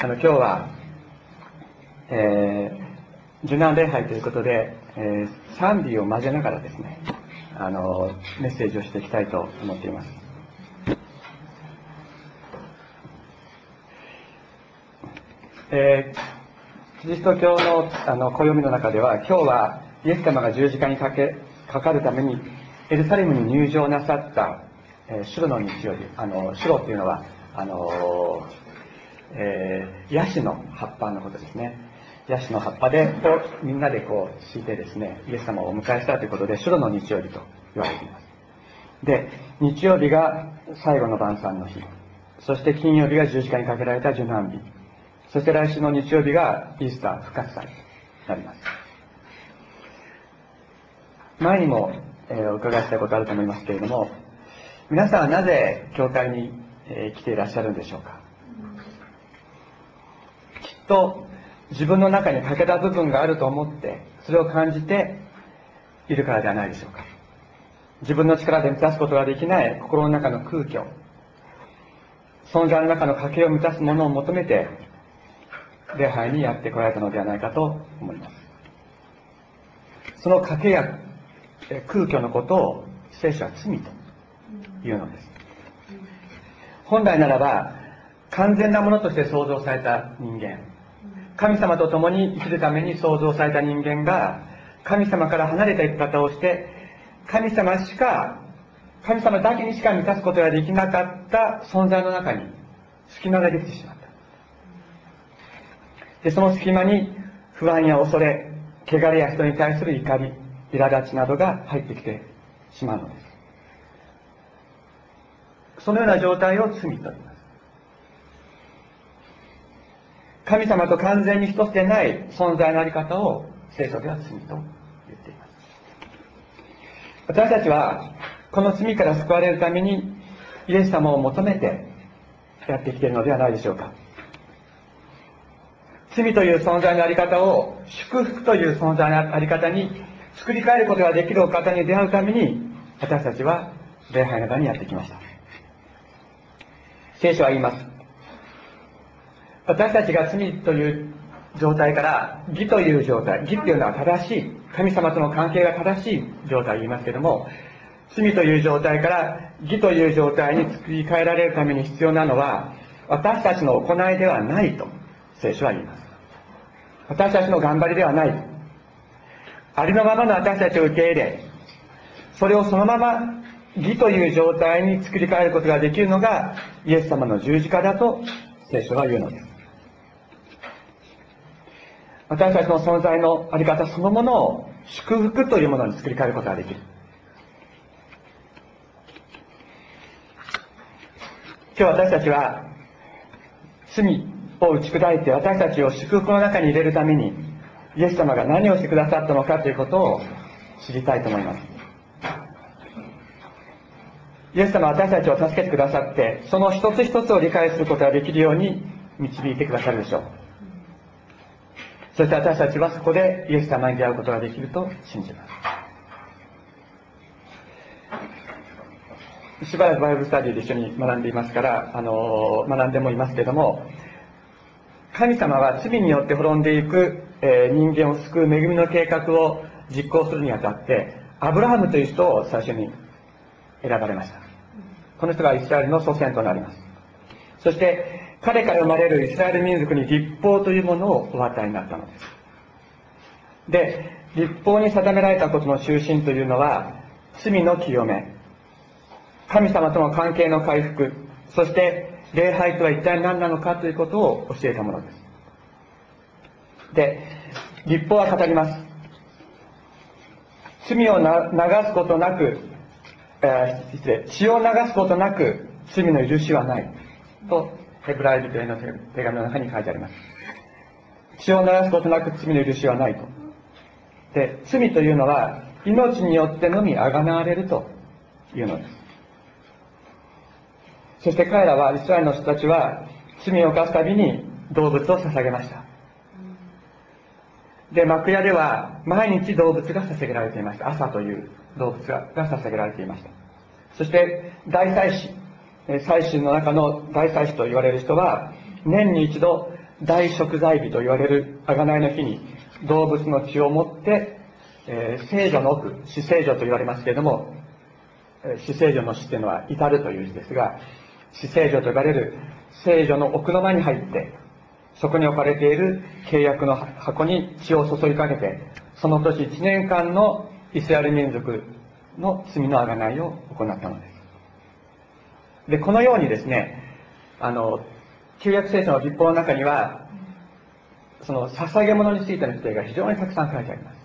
あの今日は、えー、受難礼拝ということで、えー、賛美を交ぜながらですねあのメッセージをしていきたいと思っています。えー、キリスト教のあの暦の中では今日はイエス様が十字架にかけかかるためにエルサレムに入場なさった、えー、主の日曜日あの主っていうのはあのえー、ヤシの葉っぱのことですね。ヤシの葉っぱでこうみんなでこう敷いてですねイエス様をお迎えしたということで主の日曜日と言われています。で日曜日が最後の晩餐の日。そして金曜日が十字架にかけられた受難日。そして来週の日曜日がイースター復活祭となります。前にも、えー、お伺いしたことあると思いますけれども皆さんはなぜ教会に、えー、来ていらっしゃるんでしょうか？と自分の中に欠けた部分があると思ってそれを感じているからではないでしょうか。自分の力で満たすことができない心の中の空虚。存在の中の欠けを満たすものを求めて礼拝にやってこられたのではないかと思います。その欠けや空虚のことを聖書は罪というのです。本来ならば完全なものとして創造された人間。神様と共に生きるために創造された人間が神様から離れた生き方をして神様しか神様だけにしか満たすことができなかった存在の中に隙間ができてしまった。でその隙間に不安や恐れ汚れや人に対する怒り苛立ちなどが入ってきてしまうのです。そのような状態を罪と言います神様と完全に一つでない存在のあり方を聖書では罪と言っています。私たちはこの罪から救われるためにイエス様を求めてやってきているのではないでしょうか。罪という存在のあり方を祝福という存在のあり方に作り変えることができるお方に出会うために私たちは礼拝の場にやってきました。聖書は言います。私たちが罪という状態から義という状態義っていうのは正しい神様との関係が正しい状態を言いますけども罪という状態から義という状態に作り変えられるために必要なのは私たちの行いではないと聖書は言います。私たちの頑張りではない。ありのままの私たちを受け入れそれをそのまま義という状態に作り変えることができるのがイエス様の十字架だと聖書は言うのです。私たちの存在のあり方そのものを祝福というものに作り変えることができる。今日私たちは罪を打ち砕いて私たちを祝福の中に入れるためにイエス様が何をしてくださったのかということを知りたいと思います。イエス様は私たちを助けてくださってその一つ一つを理解することができるように導いてくださるでしょう。そして私たちはそこでイエス様に出会うことができると信じます。しばらくバイブスタディで一緒に学んでいますからあの学んでもいますけども神様は罪によって滅んでいく、えー、人間を救う恵みの計画を実行するにあたってアブラハムという人を最初に選ばれました。この人がイスラエルの祖先となります。そして彼から生まれるイスラエル民族に立法というものをお与えになったのです。で立法に定められたことの中心というのは罪の清め。神様との関係の回復。そして礼拝とは一体何なのかということを教えたものです。で立法は語ります。罪を流すことなく、えー、失礼血を流すことなく罪の許しはない。とヘブライ人への手紙の中に書いてあります。血を流すことなく罪の許しはないと。で罪というのは命によってのみあがなわれるというのです。そして彼らはイスラエルの人たちは罪を犯すたびに動物を捧げました。で幕屋では毎日動物が捧げられていました。朝という動物が捧げられていました。そして大祭司祭司の中の大祭司と言われる人は年に一度大食材日と言われる贖いの日に動物の血を持って、えー、聖女の奥死聖女と言われますけれども死聖女の死というのは至るという字ですが死聖女と呼ばれる聖女の奥の間に入ってそこに置かれている契約の箱に血を注ぎかけてその年1年間のイスラエル民族の罪の贖いを行ったのです。でこのようにですねあの旧約聖書の立法の中にはその捧げ物についての規定が非常にたくさん書いてあります。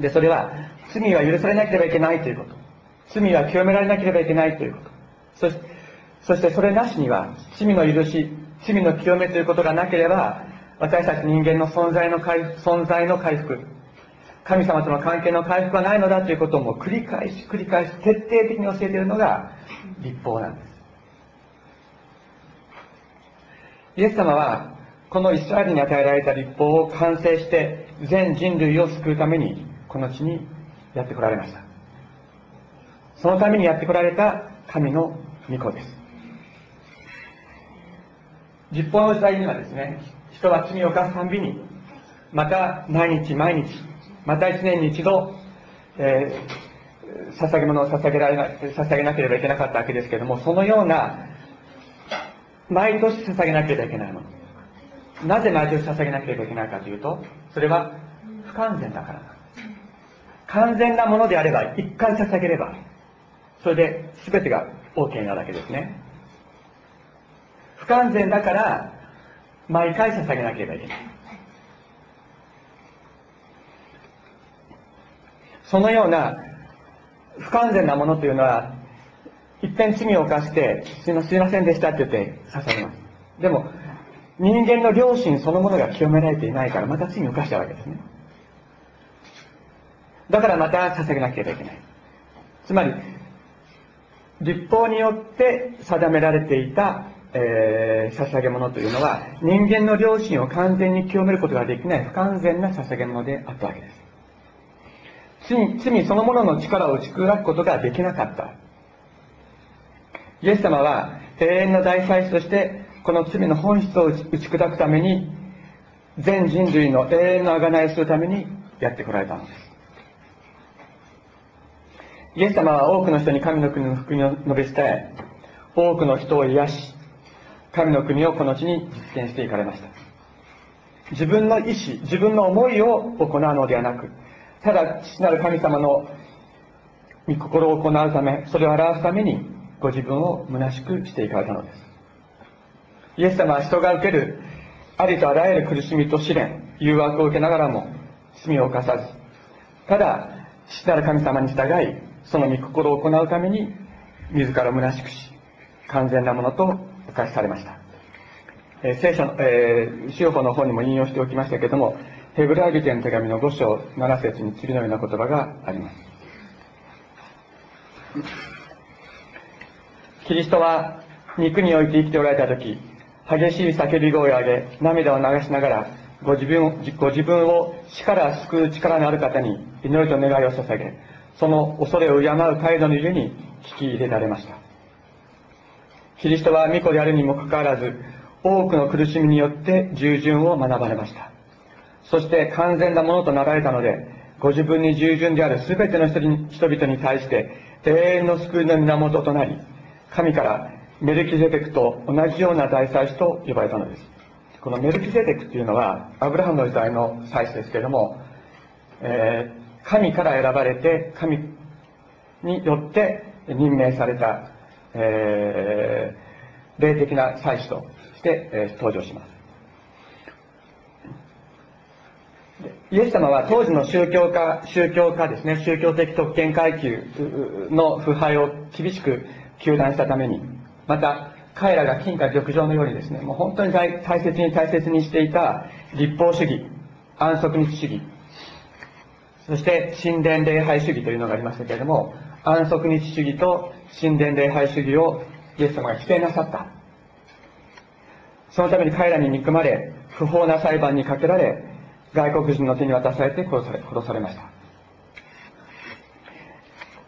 でそれは罪は許されなければいけないということ。罪は清められなければいけないということ。そしてそしてそれなしには罪の許し罪の清めということがなければ私たち人間の存在の回存在の回復神様との関係の回復はないのだということも繰り返し繰り返し徹底的に教えているのが立法なんです。イエス様はこのイスラエルに与えられた立法を完成して全人類を救うためにこの地にやってこられました。そのためにやってこられた神の御子です。立法の時代にはですね人は罪を犯すたんびにまた毎日毎日また一年に一度、えー、捧げ物を捧げられな捧げなければいけなかったわけですけれどもそのような毎年捧げなければいけないもの。なぜ毎年捧げなければいけないかというとそれは不完全だから。完全なものであれば一回捧げればそれで全てが OK なだけですね。不完全だから毎回捧げなければいけない。そのような不完全なものというのは一遍罪を犯してすいませんでしたって言って捧げます。でも人間の良心そのものが清められていないからまた罪を犯しちゃうわけですね。だからまた捧げなければいけない。つまり立法によって定められていた、えー、捧げ物というのは人間の良心を完全に清めることができない不完全な捧げ物であったわけです。罪罪そのものの力を打ち砕くことができなかった。イエス様は永遠の大祭司としてこの罪の本質を打ち砕くために全人類の永遠の贖いをするためにやってこられたのです。イエス様は多くの人に神の国の福音を述べ伝え多くの人を癒し神の国をこの地に実現していかれました。自分の意志自分の思いを行うのではなくただ父なる神様の御心を行うためそれを表すためにご自分を虚しくしていかれたのです。イエス様は人が受けるありとあらゆる苦しみと試練誘惑を受けながらも罪を犯さずただ父なる神様に従いその御心を行うために自ら虚しくし完全なものとお貸しされました、えー、聖書の、えー、司法の方にも引用しておきましたけどもヘブライ人への手紙の5章7節に次のような言葉があります。キリストは肉において生きておられた時激しい叫び声を上げ涙を流しながらご自分ご自分を死から救う力のある方に祈りと願いを捧げその恐れを敬う態度のゆえに聞き入れられました。キリストは御子であるにもかかわらず多くの苦しみによって従順を学ばれました。そして完全なものとなられたのでご自分に従順である全ての人々に対して永遠の救いの源となり神からメルキゼテクと同じような大祭司と呼ばれたのです。このメルキゼテクというのはアブラハムの時代の祭司ですけれども、えー神から選ばれて神によって任命された、えー、霊的な祭司として、えー、登場します。イエス様は当時の宗教家宗教家ですね。宗教的特権階級の腐敗を厳しく糾弾したためにまた彼らが金貨玉状のようにですねもう本当に大切に大切にしていた立法主義安息日主義そして神殿礼拝主義というのがありましたけれども安息日主義と神殿礼拝主義をイエス様が否定なさった。そのために彼らに憎まれ不法な裁判にかけられ外国人の手に渡されて殺され殺されました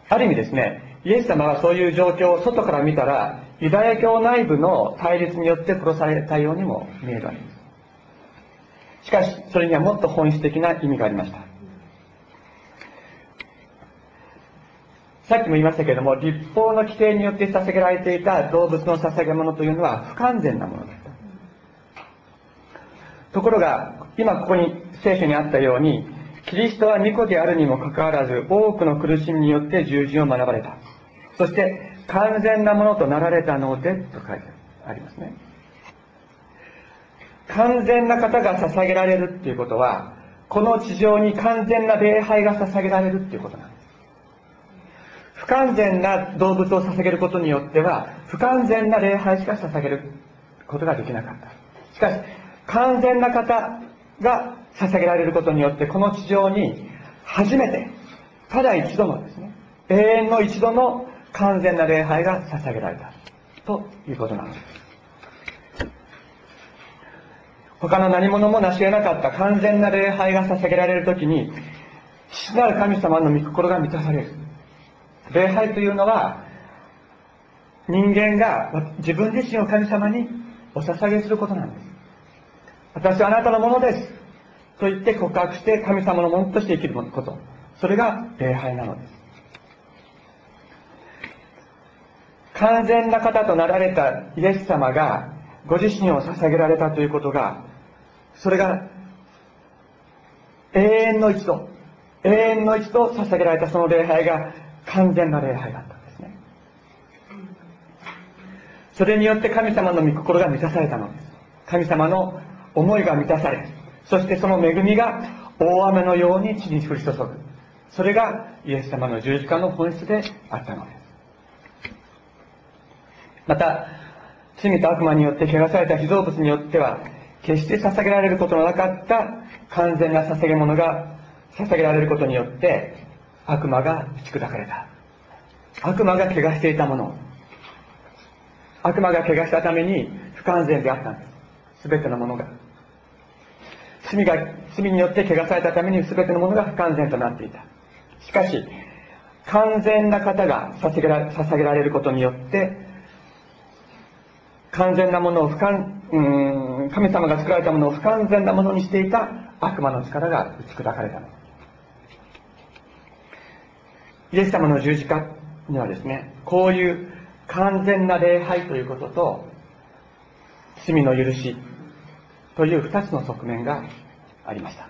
ある意味ですねイエス様はそういう状況を外から見たらユダヤ教内部の対立によって殺されたようにも見えるわけですしかし、それにはもっと本質的な意味がありました。さっきも言いましたけれども、立法の規定によって捧げられていた動物の捧げ物というのは不完全なものだった。ところが、今ここに聖書にあったように、キリストは巫女であるにもかかわらず、多くの苦しみによって十字を学ばれた。そして、完全なものとなられたので、と書いてありますね。完全な方が捧げられるっていうことは、この地上に完全な礼拝が捧げられるっていうことなんです。不完全な動物を捧げることによっては、不完全な礼拝しか捧げることができなかった。しかし、完全な方が捧げられることによって、この地上に初めて、ただ一度のですね、永遠の一度の完全な礼拝が捧げられた。ということなのです。他の何者も成し得なかった完全な礼拝が捧げられるときに、父なる神様の御心が満たされる。礼拝というのは、人間が自分自身を神様にお捧げすることなんです。私はあなたのものです。と言って告白して神様のものとして生きること。それが礼拝なのです。完全な方となられたイエス様がご自身を捧げられたということが、それが永遠の一度、永遠の一度捧げられたその礼拝が完全な礼拝だったんですね。それによって神様の御心が満たされたのです。神様の思いが満たされ、そしてその恵みが大雨のように地に降り注ぐ。それがイエス様の十字架の本質であったのです。また、罪と悪魔によって汚された被造物によっては、決して捧げられることのなかった完全な捧げ物が捧げられることによって、悪魔が打ち砕かれた。悪魔が怪我していたもの。悪魔が怪我したために不完全であったんです。すべてのものが。罪が、罪によって怪我されたために全てのものが不完全となっていた。しかし、完全な方が捧げら捧げられることによって、完全なものを不完、うん、神様が作られたものを不完全なものにしていた悪魔の力が打ち砕かれたの。イエス様の十字架にはですね、こういう完全な礼拝ということと、罪の許しという二つの側面がありました。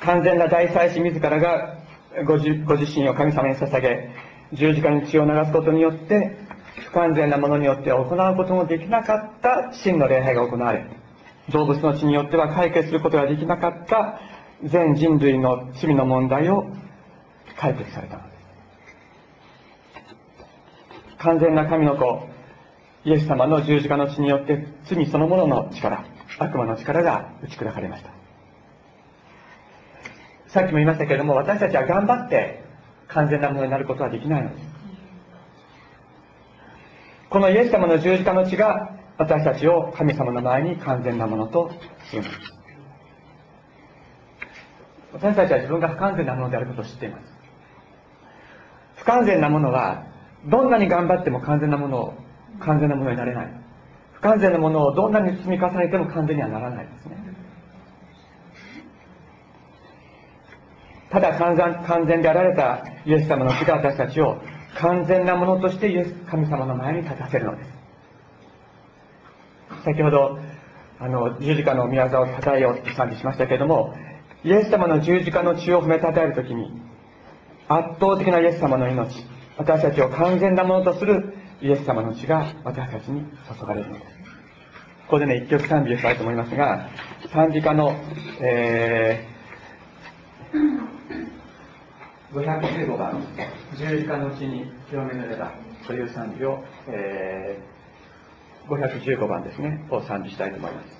完全な大祭司自らがご自ご自身を神様に捧げ、十字架に血を流すことによって、不完全なものによっては行うこともできなかった真の礼拝が行われ、動物の血によっては解決することができなかった全人類の罪の問題を解決されたのです。完全な神の子、イエス様の十字架の血によって罪そのものの力、悪魔の力が打ち砕かれました。さっきも言いましたけれども、私たちは頑張って完全なものになることはできないのです。このイエス様の十字架の血が私たちを神様の前に完全なものとするのです。私たちは自分が不完全なものであることを知っています。不完全なものは、どんなに頑張っても完全なものを完全なものになれない。不完全なものをどんなに積み重ねても完全にはならないですね。ただ完全完全であられたイエス様の死が私たちを完全なものとしてイエス神様の前に立たせるのです。先ほど、あの、十字架の御業を称えようって賛美しましたけれども、イエス様の十字架の血を褒めたたえるときに、圧倒的なイエス様の命、私たちを完全なものとするイエス様の血が私たちに注がれるのです。ここでね、一曲賛美をしたいと思いますが、賛美歌の、えー、515番、十字架の血に清めぬればという賛美を、えー、515番ですね、を賛美したいと思います。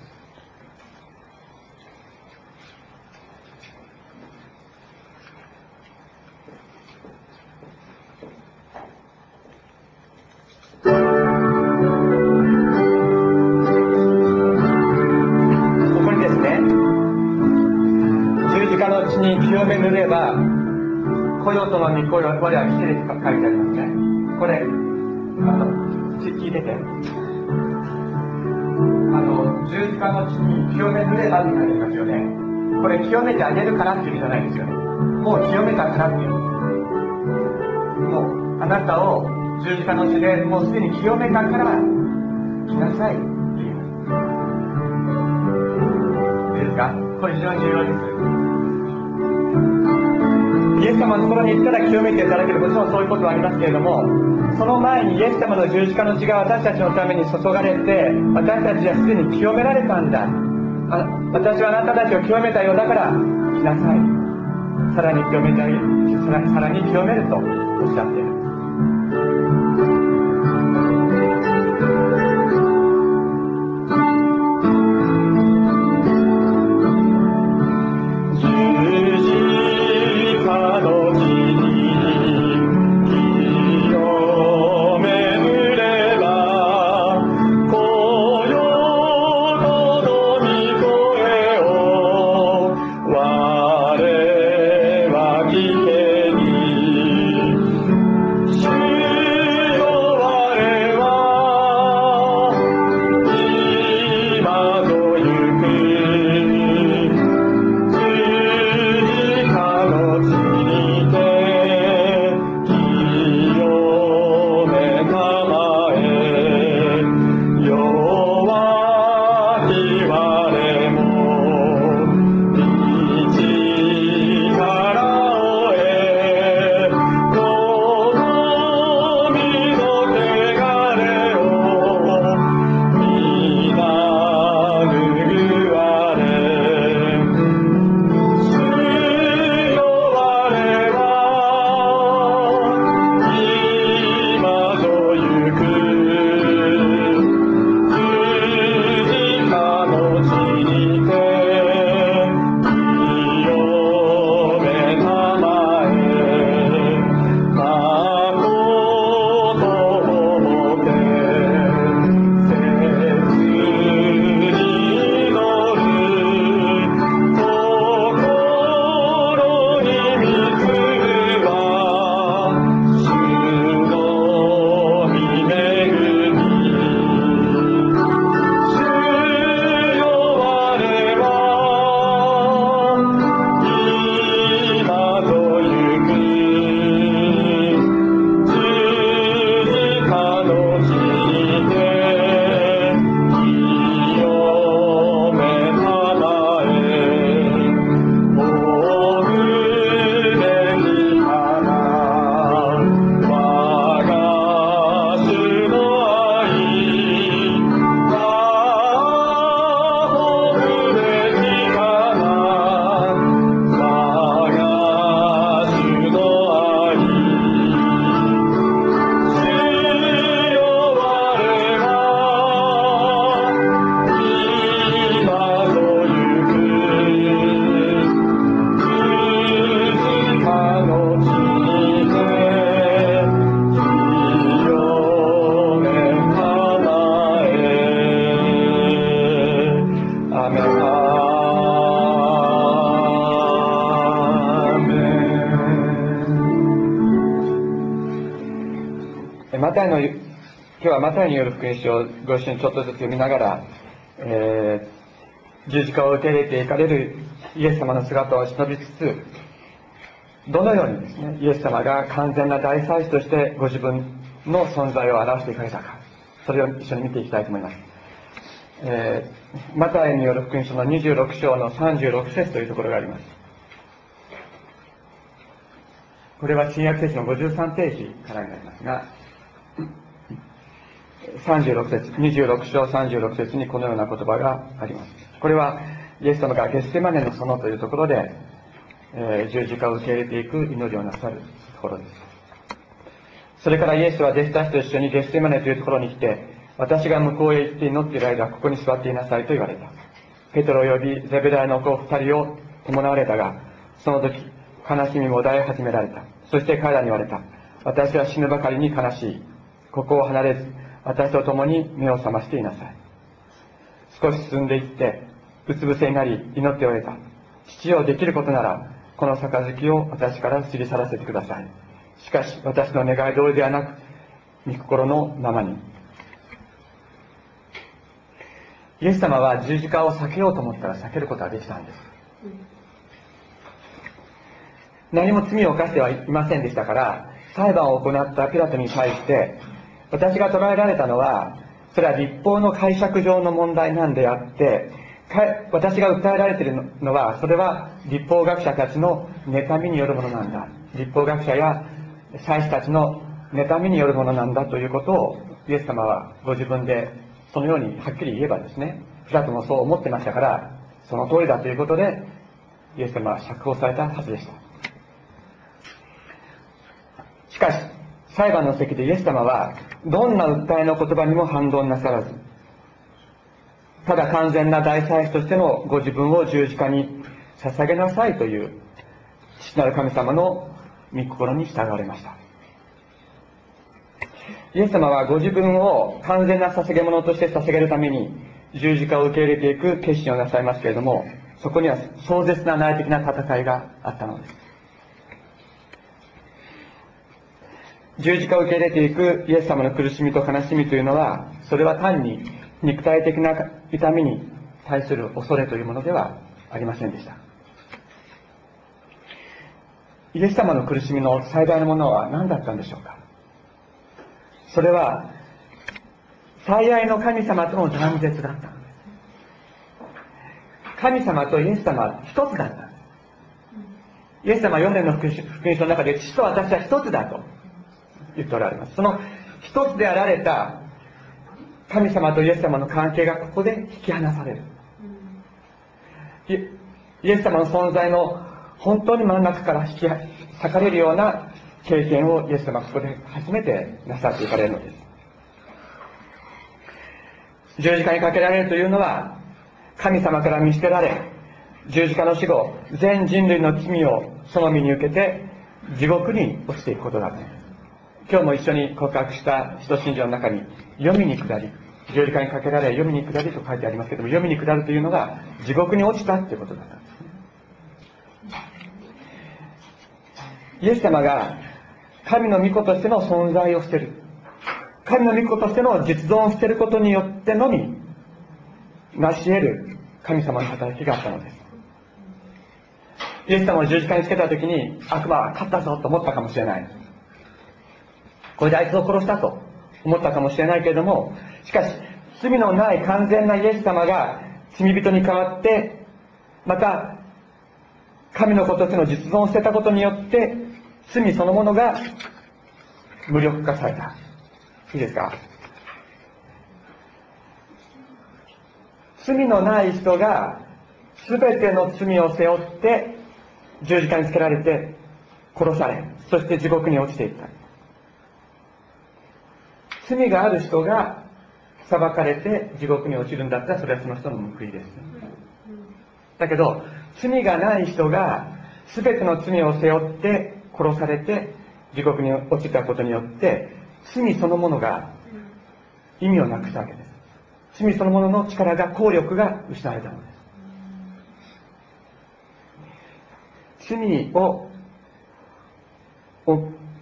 との御声は我は来てると書いてありますね。これ、あの、聞いてて。あの、十字架の地に清めるればって書いてありますよね。これ清めてあげるからっていう意味じゃないですよね。もう清めたからっていう。もう、あなたを十字架の地でもうすでに清めたから、来なさいっていう。いいですかこれ非常に重要です。ス様のところに行ったら清めていただけるもちろんそういうことはありますけれどもその前にイエス様の十字架の血が私たちのために注がれて私たちはすでに清められたんだ。あ私はあなたたちを清めたようだから来なさい。さらに清めてあげさらに清めるとおっしゃっている。福音書をご一緒にちょっとずつ読みながら、えー、十字架を受け入れていかれるイエス様の姿を忍びつつ、どのようにですね、イエス様が完全な大祭司としてご自分の存在を表していかれたか、それを一緒に見ていきたいと思います。えー、マタイによる福音書の26章の36節というところがあります。これは新約聖書の53ページからになりますが、36節26章36節にこのような言葉があります。これはイエス様がゲステマネの園というところで、えー、十字架を受け入れていく祈りをなさるところです。それからイエスは弟子たちと一緒にゲステマネというところに来て私が向こうへ行って祈っている間ここに座っていなさいと言われた。ペトロを呼びゼベダイの子二人を伴われたがその時悲しみも抱え始められた。そして彼らに言われた。私は死ぬばかりに悲しい。ここを離れず私と共に目を覚ましていなさい。少し進んでいってうつ伏せになり祈っておれた。父をできることならこの杯を私から過ぎ去らせてください。しかし私の願い通りではなく御心のままに。イエス様は十字架を避けようと思ったら避けることができたんです。何も罪を犯してはいませんでしたから裁判を行ったピラトに対して私が捉えられたのはそれは立法の解釈上の問題なんであって私が訴えられているのはそれは立法学者たちの妬みによるものなんだ。立法学者や祭司たちの妬みによるものなんだということをイエス様はご自分でそのようにはっきり言えばですねピラトもそう思ってましたからその通りだということでイエス様は釈放されたはずでした。しかし裁判の席でイエス様はどんな訴えの言葉にも反論なさらずただ完全な大祭司としてのご自分を十字架に捧げなさいという父なる神様の御心に従われました。イエス様はご自分を完全な捧げ物として捧げるために十字架を受け入れていく決心をなさいますけれどもそこには壮絶な内的な戦いがあったのです。十字架を受け入れていくイエス様の苦しみと悲しみというのはそれは単に肉体的な痛みに対する恐れというものではありませんでした。イエス様の苦しみの最大のものは何だったんでしょうか？それは最愛の神様との断絶だった。神様とイエス様は一つだった。イエス様は4年の福音書の中で父と私は一つだと。言っておられます。その一つであられた神様とイエス様の関係がここで引き離される。イエス様の存在の本当に真ん中から引き裂かれるような経験をイエス様はここで初めてなさっていかれるのです。十字架にかけられるというのは神様から見捨てられ十字架の死後全人類の罪をその身に受けて地獄に落ちていくことだと今日も一緒に告白した使徒信条の中に読みに下り十字架にかけられ読みに下りと書いてありますけども読みに下るというのが地獄に落ちたっていうことだったんですイエス様が神の御子としての存在を捨てる。神の御子としての実存を捨てることによってのみ成し得る神様の働きがあったのです。イエス様を十字架につけた時に悪魔は勝ったぞと思ったかもしれない。これであいつを殺したと思ったかもしれないけれどもしかし罪のない完全なイエス様が罪人に代わってまた神の子としての実存を捨てたことによって罪そのものが無力化された。いいですか？罪のない人が全ての罪を背負って十字架につけられて殺されそして地獄に落ちていった。罪がある人が裁かれて地獄に落ちるんだったらそれはその人の報いです。だけど罪がない人が全ての罪を背負って殺されて地獄に落ちたことによって罪そのものが意味をなくしたわけです。罪そのものの力が効力が失われたのです。罪を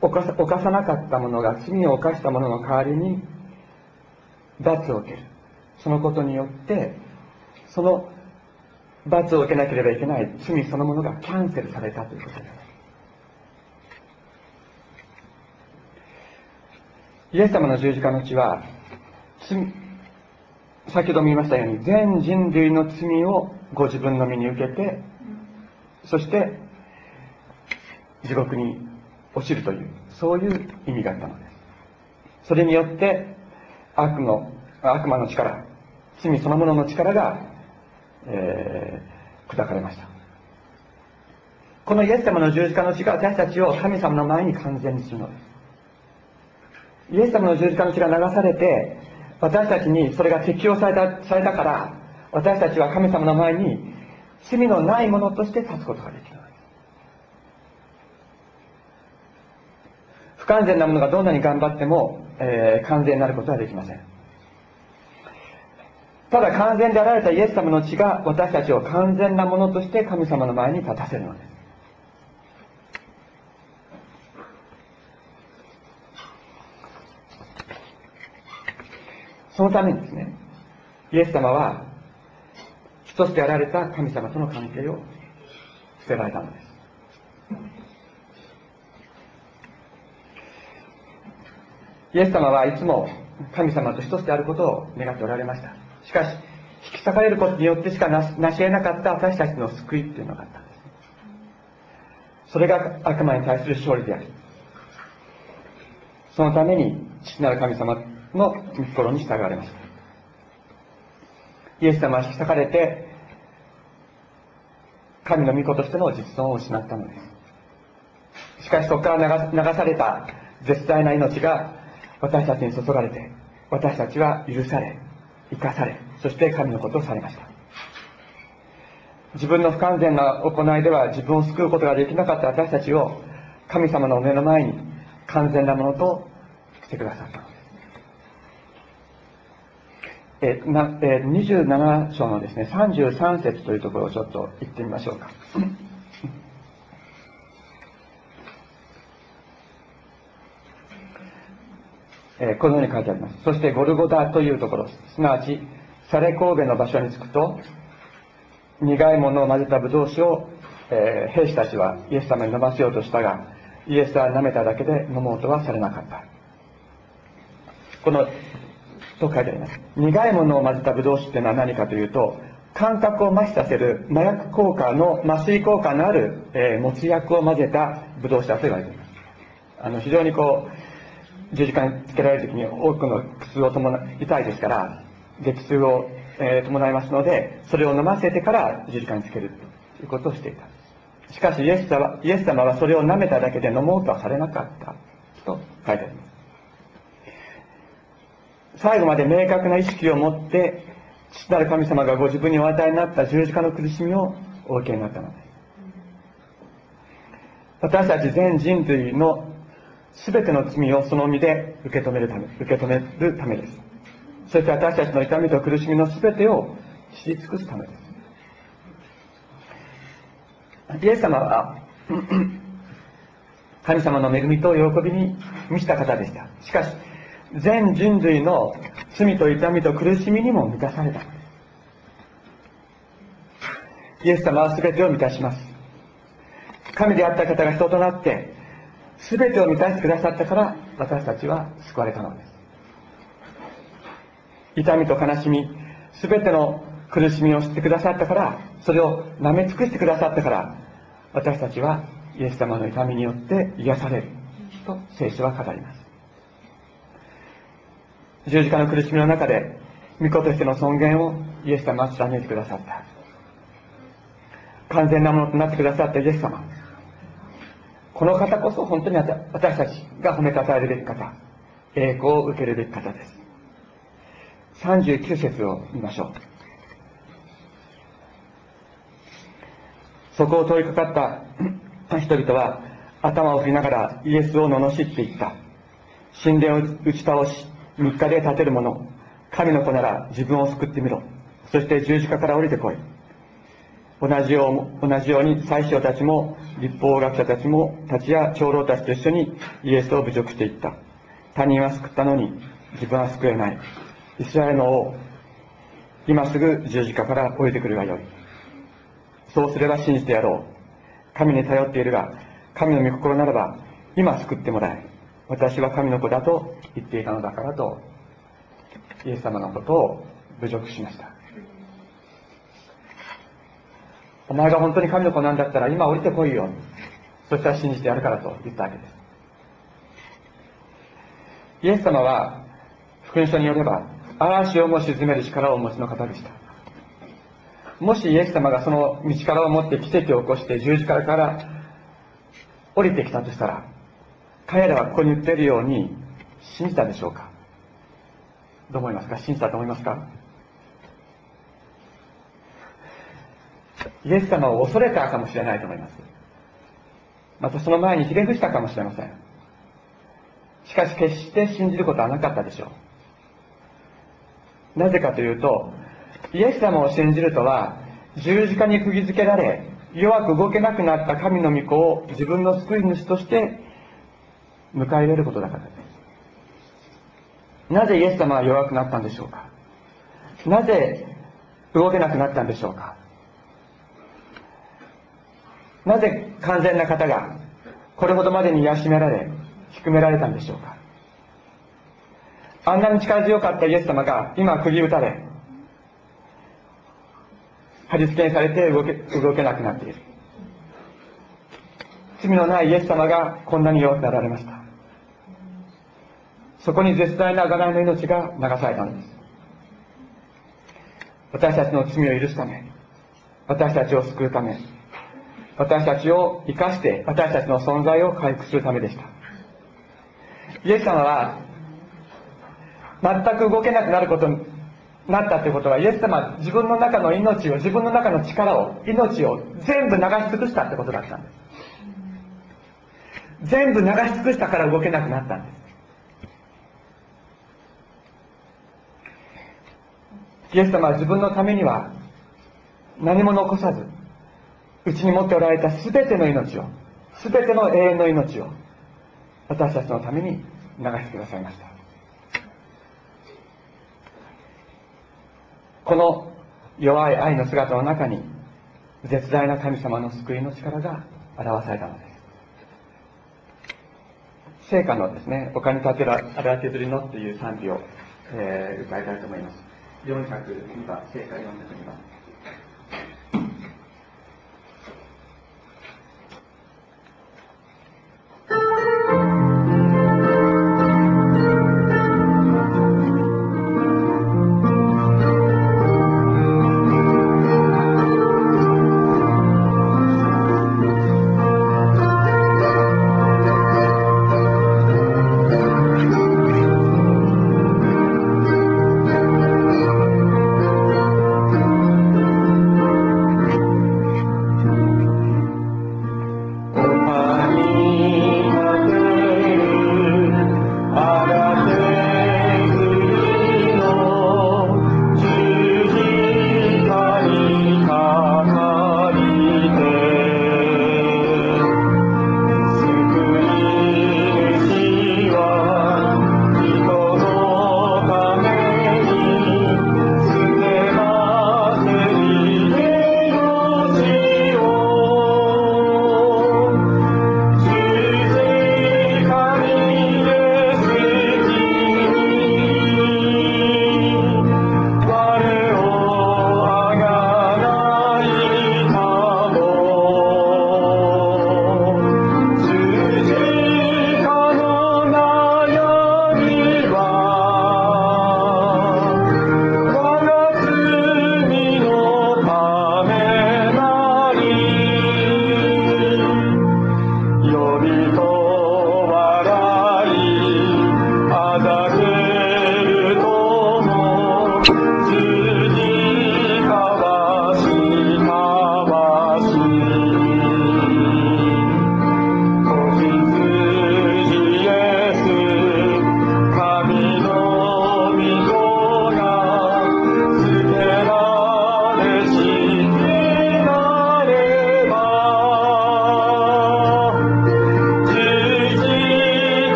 犯さなかった者が罪を犯した者の代わりに罰を受ける。そのことによってその罰を受けなければいけない罪そのものがキャンセルされたということですイエス様の十字架の血は先ほども言いましたように全人類の罪をご自分の身に受けてそして地獄に落ちるというそういう意味があったのです。それによって悪の悪魔の力罪そのものの力が、えー、砕かれました。このイエス様の十字架の血が私たちを神様の前に完全にするのです。イエス様の十字架の血が流されて私たちにそれが適用されたされたから私たちは神様の前に罪のないものとして立つことができる不完全なものがどんなに頑張っても、えー、完全になることはできません。ただ完全であられたイエス様の血が私たちを完全なものとして神様の前に立たせるのです。そのためにですね、イエス様は人としてやられた神様との関係を捨てられたのです。イエス様はいつも神様と一つであることを願っておられました。しかし引き裂かれることによってしかなし得なかった私たちの救いっていうのがあったんですそれが悪魔に対する勝利でありそのために父なる神様の御心に従われました。イエス様は引き裂かれて神の御子としての実存を失ったのです。しかしそこから流された絶大な命が私たちに注がれて私たちは許され生かされそして神のことをされました。自分の不完全な行いでは自分を救うことができなかった私たちを神様の目の前に完全なものとしてくださった。のですえなえ27章のですね33節というところをちょっと言ってみましょうか。えこのように書いてあります。そしてゴルゴダというところ、すなわち、サレ神戸の場所に着くと、苦いものを混ぜたブドウ酒を、え、兵士たちはイエス様に飲ませようとしたが、イエスは舐めただけで飲もうとはされなかった。この、と書いてあります。苦いものを混ぜたブドウ酒っていうのは何かというと、感覚を麻痺させる麻薬効果の、麻酔効果のある、えー、持ち薬を混ぜたブドウ酒だと言われています。あの、非常にこう、十字架につけられる時に多くの苦痛を伴いたいですから激痛を、えー、伴いますのでそれを飲ませてから十字架につけるということをしていた。しかしイエス様イエス様はそれを舐めただけで飲もうとはされなかったと書いてあります。最後まで明確な意識を持って父なる神様がご自分にお与えになった十字架の苦しみをお受けになったのです。私たち全人類の全ての罪をその身で受け止めるため、受け止めるためです。そして私たちの痛みと苦しみの全てを知り尽くすためです。イエス様は、神様の恵みと喜びに満ちた方でした。しかし、全人類の罪と痛みと苦しみにも満たされた。イエス様は全てを満たします。神であった方が人となって、全てを満たしてくださったから私たちは救われたのです。痛みと悲しみ全ての苦しみを知ってくださったからそれを舐め尽くしてくださったから私たちはイエス様の痛みによって癒されると聖書は語ります。十字架の苦しみの中で御子としての尊厳をイエス様は貫いてくださった。完全なものとなってくださったイエス様。この方こそ本当に私たちが褒めたたえるべき方、栄光を受けるべき方です。39節を見ましょう。そこを通りかかった 人々は頭を振りながらイエスを罵っていった。神殿を打ち倒し、3日で建てる者、神の子なら自分を救ってみろ。そして十字架から降りてこい。同じよう同じように宰相たちも立法学者たちもたちや長老たちと一緒にイエスを侮辱していった。他人は救ったのに自分は救えない。イスラエルの王今すぐ十字架から降りてくるがよい。そうすれば信じてやろう。神に頼っているが神の御心ならば今救ってもらえ。私は神の子だと言っていたのだからとイエス様のことを侮辱しました。お前が本当に神の子なんだったら今降りてこいよ。そしたら信じてやるからと言ったわけです。イエス様は、福音書によれば、嵐をも沈める力をお持ちの方でした。もしイエス様がその道からを持って奇跡を起こして十字架から降りてきたとしたら、彼らはここに言っているように信じたでしょうか？どう思いますか？信じたと思いますか？イエス様を恐れたかもしれないと思います。またその前にひれ伏したかもしれません。しかし決して信じることはなかったでしょう。なぜかというと、イエス様を信じるとは、十字架に釘付けられ、弱く動けなくなった神の御子を自分の救い主として迎え入れることだからです。なぜイエス様は弱くなったんでしょうかなぜ動けなくなったんでしょうかなぜ完全な方がこれほどまでに養められ低められたんでしょうか。あんなに力強かったイエス様が今釘打たれ貼り付けにされて動け動けなくなっている。罪のないイエス様がこんなに弱くなられました。そこに絶大な贖いの命が流されたのです。私たちの罪を許すため私たちを救うため私たちを生かして私たちの存在を回復するためでした。イエス様は全く動けなくなることになったということはイエス様は自分の中の命を自分の中の力を命を全部流し尽くしたってことだったんです。全部流し尽くしたから動けなくなったんです。イエス様は自分のためには何も残さずうちに持っておられた全ての命を全ての永遠の命を私たちのために流してくださいました。この弱い愛の姿の中に絶大な神様の救いの力が表されたのです。聖歌のですね丘に立てら荒削りのっていう賛美を、えー、歌いたいと思います。402番聖歌402番。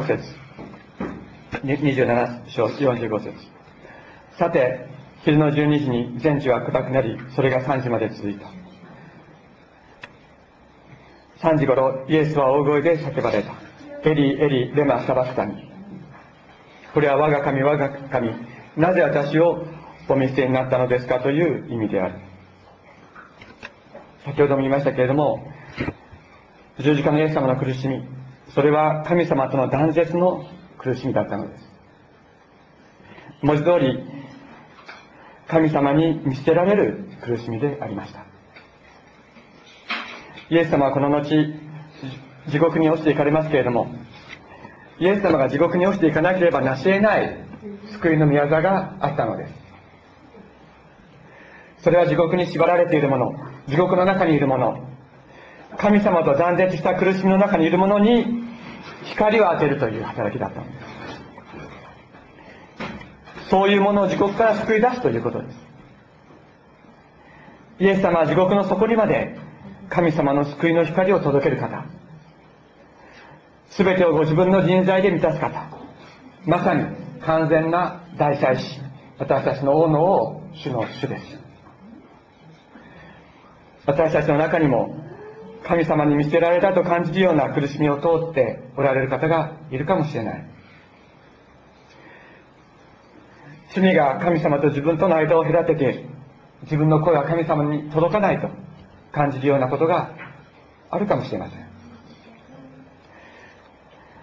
5節。27章45節。さて昼の12時に全地は暗くなりそれが3時まで続いた。3時頃イエスは大声で叫ばれた。エリーエリーレマサバスタこれは我が神我が神なぜ私をお見捨てになったのですかという意味である。先ほども言いましたけれども十字架のイエス様の苦しみそれは神様との断絶の苦しみだったのです。文字通り神様に見捨てられる苦しみでありました。イエス様はこの後地獄に落ちていかれますけれどもイエス様が地獄に落ちていかなければなし得ない救いの宮座があったのです。それは地獄に縛られているもの地獄の中にいるもの神様と断絶した苦しみの中にいるものに光を当てるという働きだったのです。そういうものを地獄から救い出すということです。イエス様は地獄の底にまで神様の救いの光を届ける方。全てをご自分の人材で満たす方。まさに完全な大祭司。私たちの王の王主の主です。私たちの中にも神様に見捨てられたと感じるような苦しみを通っておられる方がいるかもしれない。罪が神様と自分との間を隔てて自分の声は神様に届かないと感じるようなことがあるかもしれません。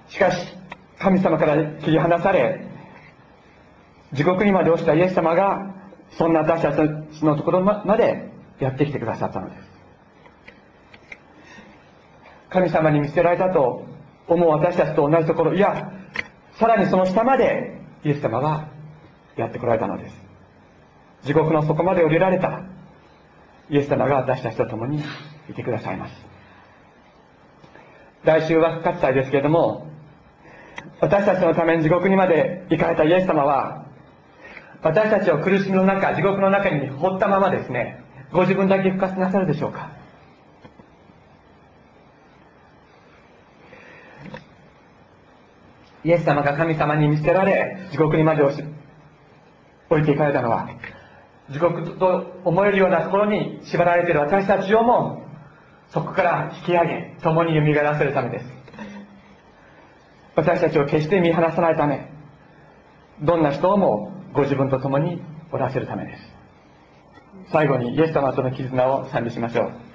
しかし神様から切り離され地獄にまで落ちたイエス様がそんな私たちのところまでやってきてくださったのです。神様に見捨てられたと思う私たちと同じところいやさらにその下までイエス様はやってこられたのです。地獄の底まで降りられたイエス様が私たちと共にいてくださいます。来週は復活祭ですけれども私たちのために地獄にまで行かれたイエス様は私たちを苦しみの中地獄の中に放ったままですねご自分だけ復活なさるでしょうか。イエス様が神様に見捨てられ地獄にまで降りていかれたのは地獄と思えるようなところに縛られている私たちをもそこから引き上げ共に蘇らせるためです。私たちを決して見放さないためどんな人をもご自分と共におらせるためです。最後にイエス様との絆を賛美しましょう。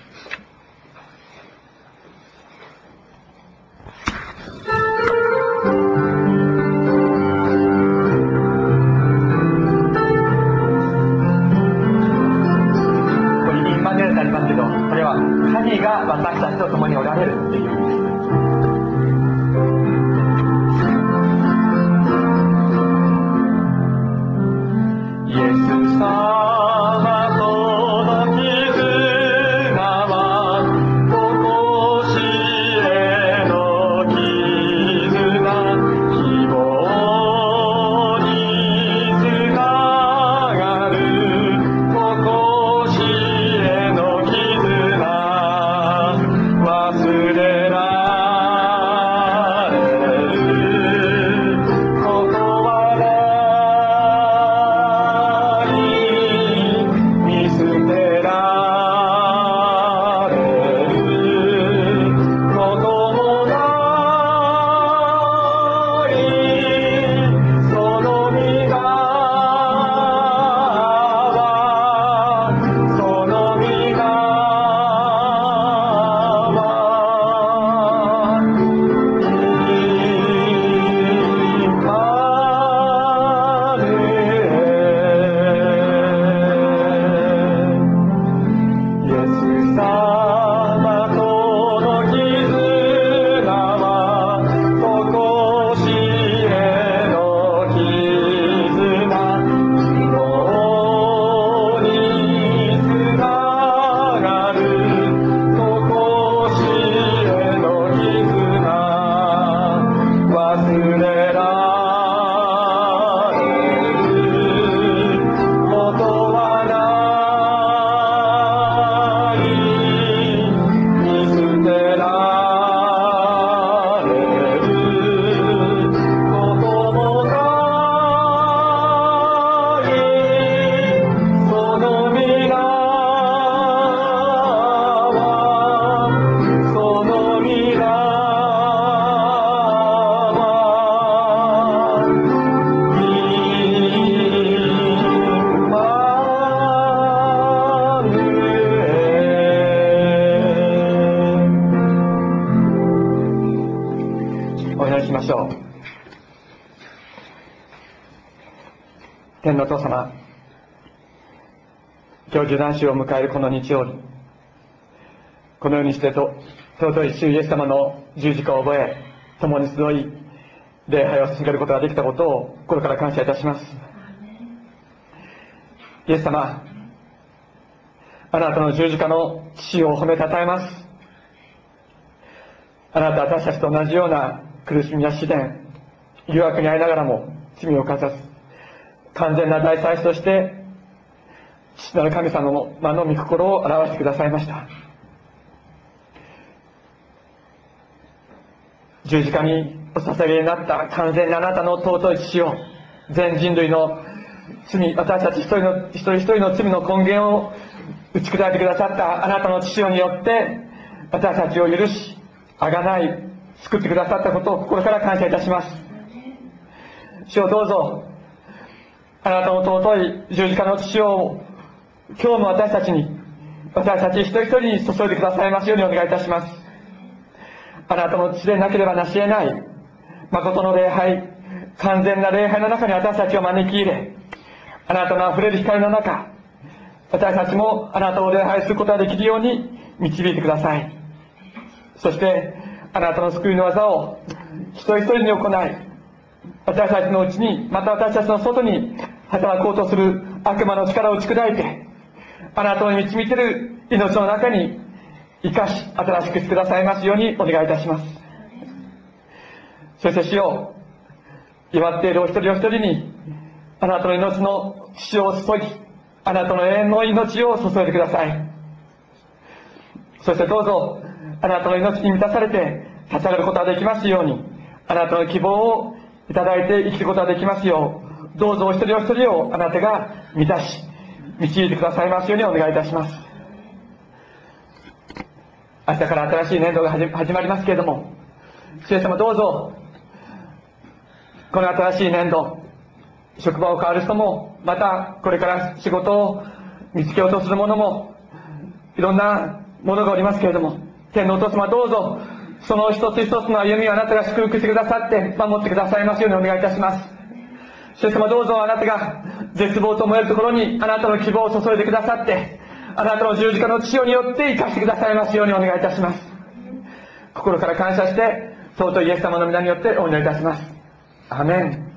今日受難週を迎えるこの日曜日このようにしてと尊い主イエス様の十字架を覚え共に集い礼拝を捧げることができたことを心から感謝いたします。イエス様あなたの十字架の死を褒めたたえます。あなたは私たちと同じような苦しみや試練誘惑に遭いながらも罪を犯さず完全な大祭司として父なる神様の間の御心を表してくださいました。十字架にお捧げになった完全なあなたの尊い父を全人類の罪私たち一人の一人一人の罪の根源を打ち砕いてくださったあなたの父によって私たちを許しあがない救ってくださったことを心から感謝いたします。主をどうぞあなたの尊い十字架の父を今日も私たちに私たち一人一人に注いでくださいますようにお願いいたします。あなたの血でなければなし得ない誠の礼拝完全な礼拝の中に私たちを招き入れあなたの溢れる光の中私たちもあなたを礼拝することができるように導いてください。そしてあなたの救いの技を一人一人に行い私たちのうちにまた私たちの外に働こうとする悪魔の力を打ち砕いてあなたの導いてる命の中に生かし新しくしてくださいますようにお願いいたします。そして主よ祝っているお一人お一人にあなたの命の血を注ぎあなたの永遠の命を注いでください。そしてどうぞあなたの命に満たされて立ち上がることができますようにあなたの希望をいただいて生きることができますようどうぞお一人お一人をあなたが満たし導いてくださいますようにお願いいたします。明日から新しい年度が始まりますけれども主様どうぞこの新しい年度職場を変わる人もまたこれから仕事を見つけようとする者もいろんなものがおりますけれども天のお父様どうぞその一つ一つの歩みをあなたが祝福してくださって守ってくださいますようにお願いいたします。主様どうぞあなたが絶望と思えるところにあなたの希望を注いでくださってあなたの十字架の血によって生かしてくださいますようにお願いいたします。心から感謝して尊いイエス様の皆によってお祈りいたします。アメン。